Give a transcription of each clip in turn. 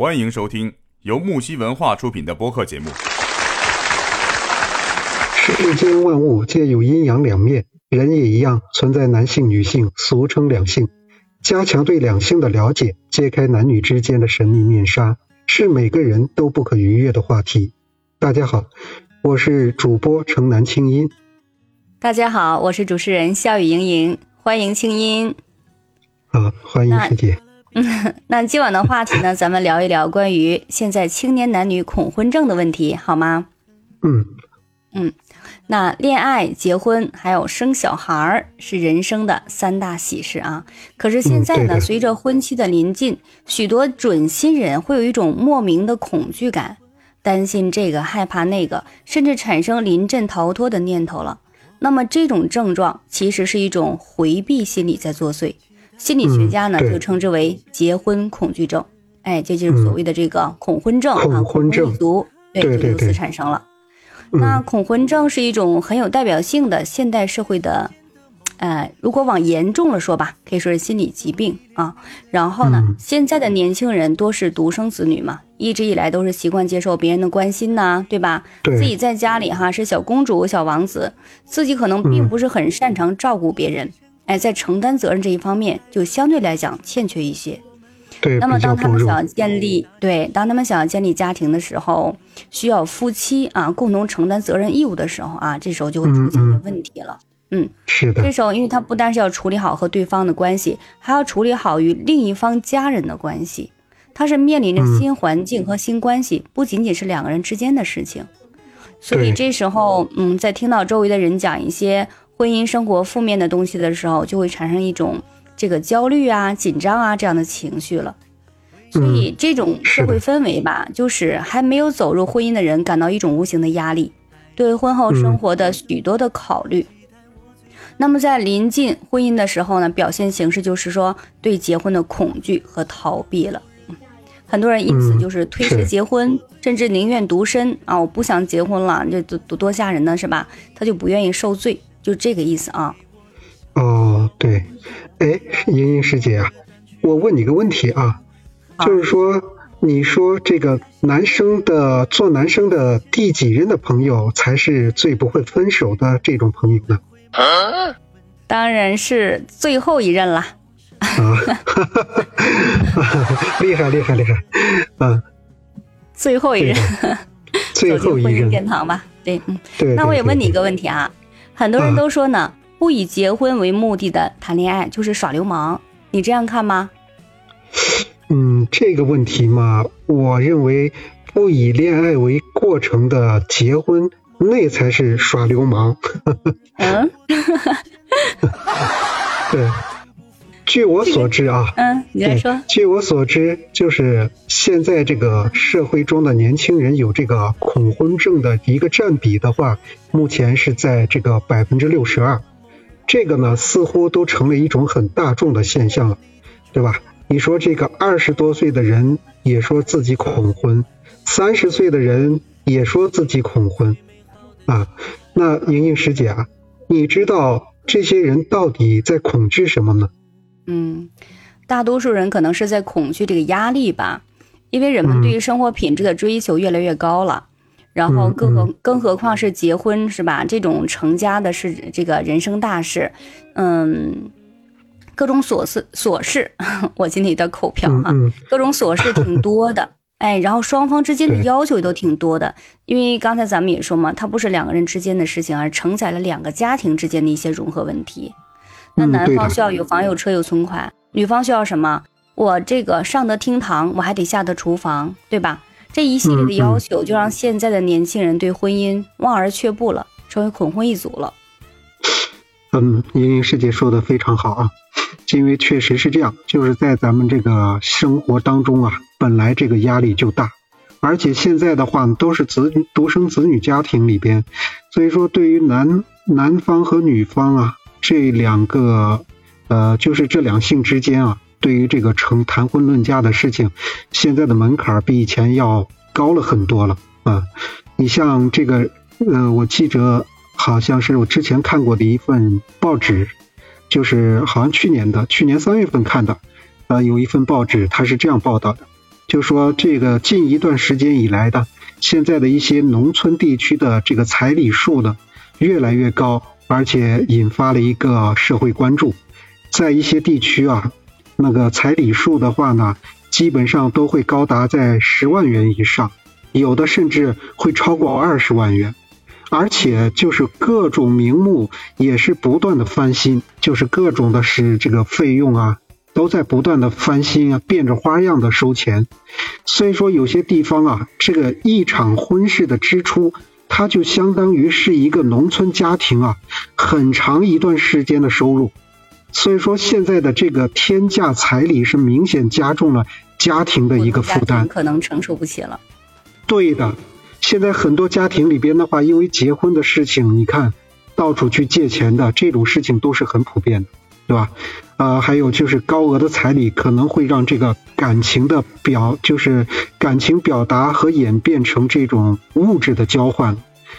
欢迎收听由木西文化出品的播客节目。世间万物皆有阴阳两面，人也一样存在男性、女性，俗称两性。加强对两性的了解，揭开男女之间的神秘面纱，是每个人都不可逾越的话题。大家好，我是主播城南清音。大家好，我是主持人笑语盈盈，欢迎清音。好，欢迎师姐。嗯，那今晚的话题呢，咱们聊一聊关于现在青年男女恐婚症的问题，好吗？嗯嗯，那恋爱、结婚还有生小孩儿是人生的三大喜事啊。可是现在呢，随着婚期的临近，许多准新人会有一种莫名的恐惧感，担心这个，害怕那个，甚至产生临阵逃脱的念头了。那么这种症状其实是一种回避心理在作祟。心理学家呢就称之为结婚恐惧症，哎，这就是所谓的这个恐婚症啊，恐婚症。族，对，就由此产生了。那恐婚症是一种很有代表性的现代社会的，呃，如果往严重了说吧，可以说是心理疾病啊。然后呢，现在的年轻人多是独生子女嘛，一直以来都是习惯接受别人的关心呐，对吧？自己在家里哈是小公主、小王子，自己可能并不是很擅长照顾别人。哎，在承担责任这一方面，就相对来讲欠缺一些。对，那么当他们想要建立对，当他们想要建立家庭的时候，需要夫妻啊共同承担责任义务的时候啊，这时候就会出现一些问题了。嗯，是的。这时候，因为他不单是要处理好和对方的关系，还要处理好与另一方家人的关系，他是面临着新环境和新关系，不仅仅是两个人之间的事情。所以这时候，嗯，在听到周围的人讲一些。婚姻生活负面的东西的时候，就会产生一种这个焦虑啊、紧张啊这样的情绪了。所以这种社会氛围吧，就是还没有走入婚姻的人感到一种无形的压力，对婚后生活的许多的考虑。那么在临近婚姻的时候呢，表现形式就是说对结婚的恐惧和逃避了。很多人因此就是推迟结婚，甚至宁愿独身啊，我不想结婚了，这多多多吓人呢，是吧？他就不愿意受罪。就这个意思啊。哦，对，哎，莹莹师姐啊，我问你个问题啊，就是说，你说这个男生的做男生的第几任的朋友才是最不会分手的这种朋友呢？当然是最后一任啦。啊，厉害厉害厉害，嗯，最后一任，最后一任 殿堂吧？对，嗯，对。那我也问你一个问题啊。很多人都说呢，不以结婚为目的的谈恋爱就是耍流氓，你这样看吗？嗯，这个问题嘛，我认为不以恋爱为过程的结婚，那才是耍流氓。嗯，对。据我所知啊，嗯，你来说。据我所知，就是现在这个社会中的年轻人有这个恐婚症的一个占比的话，目前是在这个百分之六十二。这个呢，似乎都成了一种很大众的现象了，对吧？你说这个二十多岁的人也说自己恐婚，三十岁的人也说自己恐婚，啊，那莹莹师姐啊，你知道这些人到底在恐惧什么呢？嗯，大多数人可能是在恐惧这个压力吧，因为人们对于生活品质的追求越来越高了，然后更何更何况是结婚是吧？这种成家的是这个人生大事，嗯，各种琐事琐事，我今天的口瓢哈，各种琐事挺多的，哎，然后双方之间的要求也都挺多的，因为刚才咱们也说嘛，它不是两个人之间的事情，而承载了两个家庭之间的一些融合问题。那男方需要有房有车有存款，女方需要什么？我这个上得厅堂，我还得下得厨房，对吧？这一系列的要求，就让现在的年轻人对婚姻望而却步了，成为恐婚一族了。嗯，莹莹师姐说的非常好啊，因为确实是这样，就是在咱们这个生活当中啊，本来这个压力就大，而且现在的话都是子独生子女家庭里边，所以说对于男男方和女方啊。这两个，呃，就是这两性之间啊，对于这个成谈婚论嫁的事情，现在的门槛比以前要高了很多了啊。你像这个，呃，我记着好像是我之前看过的一份报纸，就是好像去年的，去年三月份看的，呃，有一份报纸，它是这样报道的，就说这个近一段时间以来的，现在的一些农村地区的这个彩礼数呢，越来越高，而且引发了一个社会关注。在一些地区啊，那个彩礼数的话呢，基本上都会高达在十万元以上，有的甚至会超过二十万元。而且就是各种名目也是不断的翻新，就是各种的是这个费用啊。都在不断的翻新啊，变着花样的收钱，所以说有些地方啊，这个一场婚事的支出，它就相当于是一个农村家庭啊很长一段时间的收入，所以说现在的这个天价彩礼是明显加重了家庭的一个负担，可能承受不起了。对的，现在很多家庭里边的话，因为结婚的事情，你看到处去借钱的这种事情都是很普遍的。对吧？啊，还有就是高额的彩礼可能会让这个感情的表，就是感情表达和演变成这种物质的交换，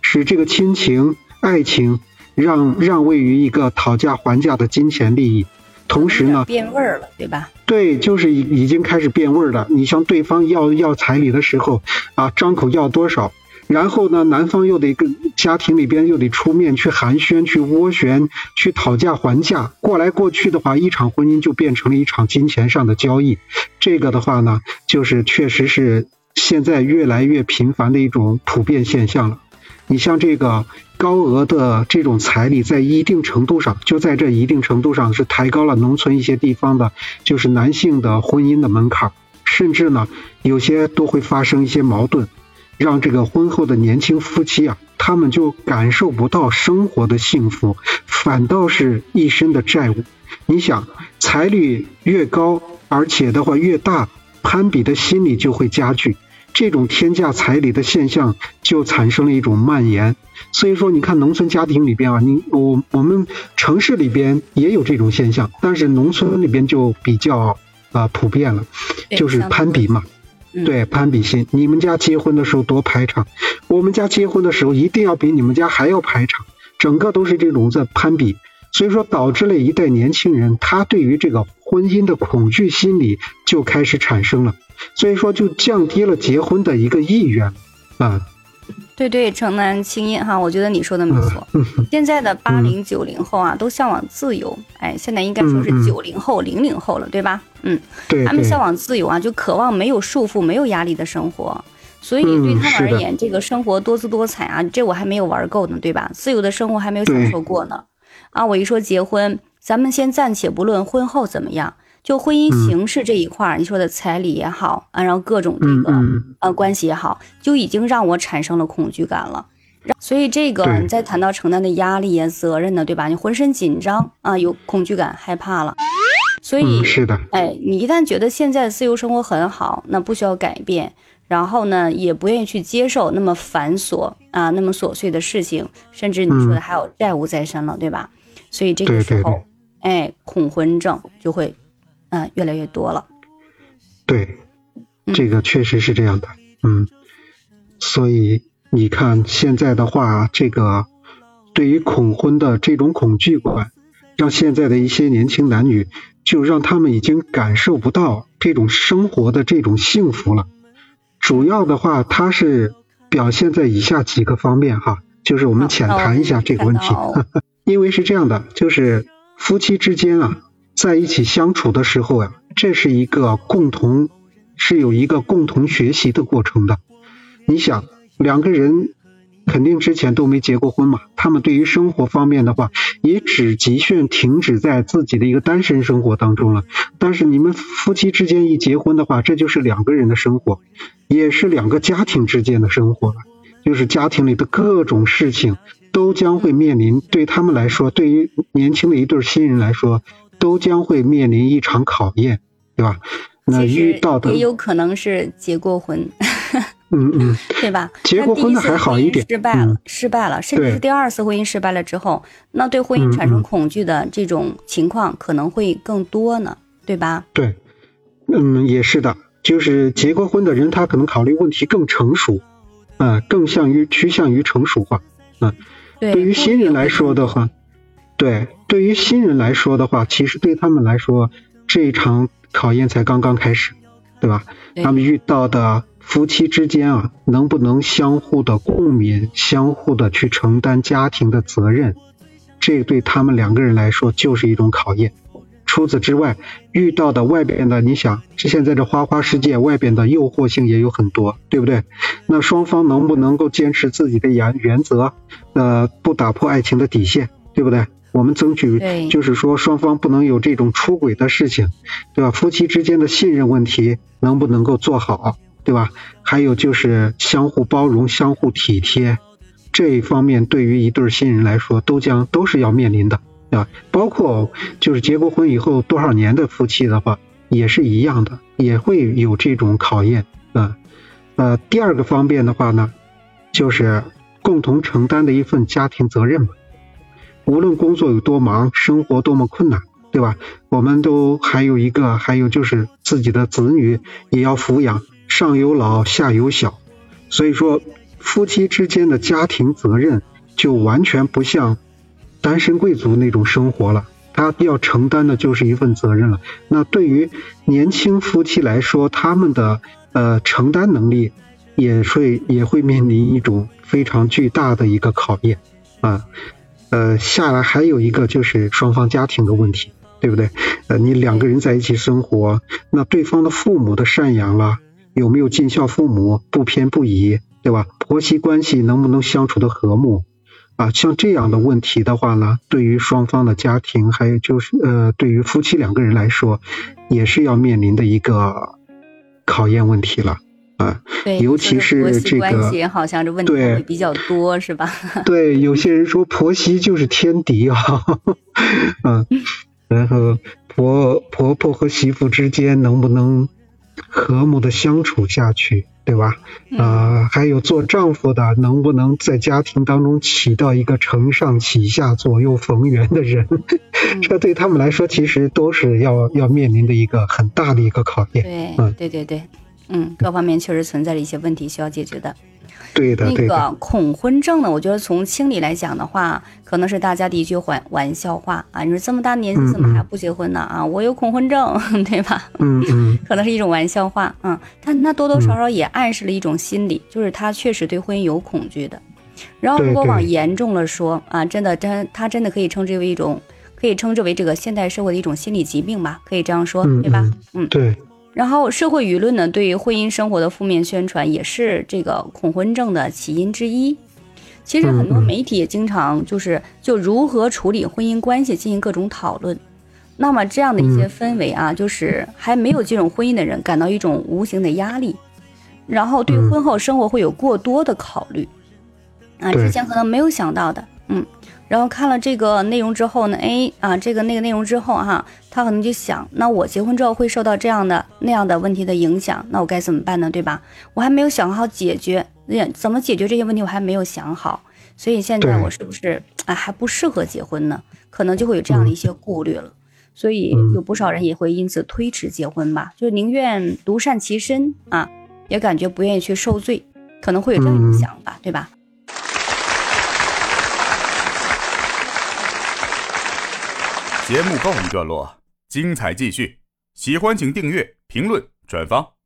使这个亲情、爱情让让位于一个讨价还价的金钱利益。同时呢，变味儿了，对吧？对，就是已已经开始变味儿了。你向对方要要彩礼的时候啊，张口要多少？然后呢，男方又得跟家庭里边又得出面去寒暄、去斡旋、去讨价还价，过来过去的话，一场婚姻就变成了一场金钱上的交易。这个的话呢，就是确实是现在越来越频繁的一种普遍现象了。你像这个高额的这种彩礼，在一定程度上，就在这一定程度上是抬高了农村一些地方的，就是男性的婚姻的门槛，甚至呢，有些都会发生一些矛盾。让这个婚后的年轻夫妻啊，他们就感受不到生活的幸福，反倒是一身的债务。你想，彩礼越高，而且的话越大，攀比的心理就会加剧，这种天价彩礼的现象就产生了一种蔓延。所以说，你看农村家庭里边啊，你我我们城市里边也有这种现象，但是农村里边就比较啊普遍了，就是攀比嘛。对攀比心，你们家结婚的时候多排场，我们家结婚的时候一定要比你们家还要排场，整个都是这种在攀比，所以说导致了一代年轻人他对于这个婚姻的恐惧心理就开始产生了，所以说就降低了结婚的一个意愿。啊。对对，城南青音哈，我觉得你说的没错。现在的八零九零后啊，都向往自由。哎，现在应该说是九零后、零零后了，对吧？嗯，对。他们向往自由啊，就渴望没有束缚、没有压力的生活。所以对他们而言，这个生活多姿多彩啊，这我还没有玩够呢，对吧？自由的生活还没有享受过呢。啊，我一说结婚，咱们先暂且不论婚后怎么样。就婚姻形式这一块儿，你说的彩礼也好啊，然后各种这个呃关系也好，就已经让我产生了恐惧感了。所以这个你再谈到承担的压力呀、责任呢，对吧？你浑身紧张啊，有恐惧感、害怕了。所以是的，哎，你一旦觉得现在自由生活很好，那不需要改变，然后呢，也不愿意去接受那么繁琐啊、那么琐碎的事情，甚至你说的还有债务在身了，对吧？所以这个时候，哎，恐婚症就会。嗯，越来越多了。对，这个确实是这样的。嗯，所以你看现在的话，这个对于恐婚的这种恐惧感，让现在的一些年轻男女，就让他们已经感受不到这种生活的这种幸福了。主要的话，它是表现在以下几个方面哈，就是我们浅谈一下这个问题。因为是这样的，就是夫妻之间啊。在一起相处的时候呀，这是一个共同是有一个共同学习的过程的。你想，两个人肯定之前都没结过婚嘛，他们对于生活方面的话，也只局限停止在自己的一个单身生活当中了。但是你们夫妻之间一结婚的话，这就是两个人的生活，也是两个家庭之间的生活了。就是家庭里的各种事情都将会面临，对他们来说，对于年轻的一对新人来说。都将会面临一场考验，对吧？那遇到的也有可能是结过婚，嗯嗯，对吧？结过婚的还好一点，失败了，失败了，甚至是第二次婚姻失败了之后，那对婚姻产生恐惧的这种情况可能会更多呢，对吧？对，嗯，也是的，就是结过婚的人，他可能考虑问题更成熟，啊，更向于趋向于成熟化，嗯，对于新人来说的话。对，对于新人来说的话，其实对他们来说，这一场考验才刚刚开始。对吧？他们遇到的夫妻之间啊，能不能相互的共勉，相互的去承担家庭的责任，这对他们两个人来说就是一种考验。除此之外，遇到的外边的，你想，现在这花花世界外边的诱惑性也有很多，对不对？那双方能不能够坚持自己的原原则，呃，不打破爱情的底线，对不对？我们争取就是说，双方不能有这种出轨的事情，对吧？夫妻之间的信任问题能不能够做好，对吧？还有就是相互包容、相互体贴，这一方面对于一对新人来说，都将都是要面临的。啊，包括就是结过婚以后多少年的夫妻的话，也是一样的，也会有这种考验啊。呃，第二个方面的话呢，就是共同承担的一份家庭责任嘛。无论工作有多忙，生活多么困难，对吧？我们都还有一个，还有就是自己的子女也要抚养，上有老下有小，所以说夫妻之间的家庭责任就完全不像。单身贵族那种生活了，他要承担的就是一份责任了。那对于年轻夫妻来说，他们的呃承担能力也会也会面临一种非常巨大的一个考验啊。呃下来还有一个就是双方家庭的问题，对不对？呃，你两个人在一起生活，那对方的父母的赡养了，有没有尽孝父母，不偏不倚，对吧？婆媳关系能不能相处的和睦？啊，像这样的问题的话呢，对于双方的家庭，还有就是呃，对于夫妻两个人来说，也是要面临的一个考验问题了啊。对，尤其是这个好像这问题会比较多，是吧？对，有些人说婆媳就是天敌啊，嗯，然后婆婆婆和媳妇之间能不能和睦的相处下去？对吧？啊，还有做丈夫的能不能在家庭当中起到一个承上启下、左右逢源的人？这对他们来说，其实都是要要面临的一个很大的一个考验。对，嗯，对对对，嗯，各方面确实存在着一些问题需要解决的。对的，那个恐婚症呢？我觉得从心理来讲的话，可能是大家的一句玩玩笑话啊。你说这么大年纪怎么还不结婚呢？啊，我有恐婚症，对吧？嗯嗯，可能是一种玩笑话。嗯，但那多多少少也暗示了一种心理，就是他确实对婚姻有恐惧的。然后如果往严重了说啊，真的真他真的可以称之为一种，可以称之为这个现代社会的一种心理疾病吧？可以这样说，对吧？嗯，对。然后社会舆论呢，对于婚姻生活的负面宣传，也是这个恐婚症的起因之一。其实很多媒体也经常就是就如何处理婚姻关系进行各种讨论。那么这样的一些氛围啊，就是还没有进入婚姻的人感到一种无形的压力，然后对婚后生活会有过多的考虑。啊，之前可能没有想到的，嗯。然后看了这个内容之后呢，哎啊，这个那个内容之后哈，他可能就想，那我结婚之后会受到这样的那样的问题的影响，那我该怎么办呢？对吧？我还没有想好解决，怎么解决这些问题我还没有想好，所以现在我是不是啊还不适合结婚呢？可能就会有这样的一些顾虑了，所以有不少人也会因此推迟结婚吧，就宁愿独善其身啊，也感觉不愿意去受罪，可能会有这样一种想法，对吧？节目告一段落，精彩继续。喜欢请订阅、评论、转发。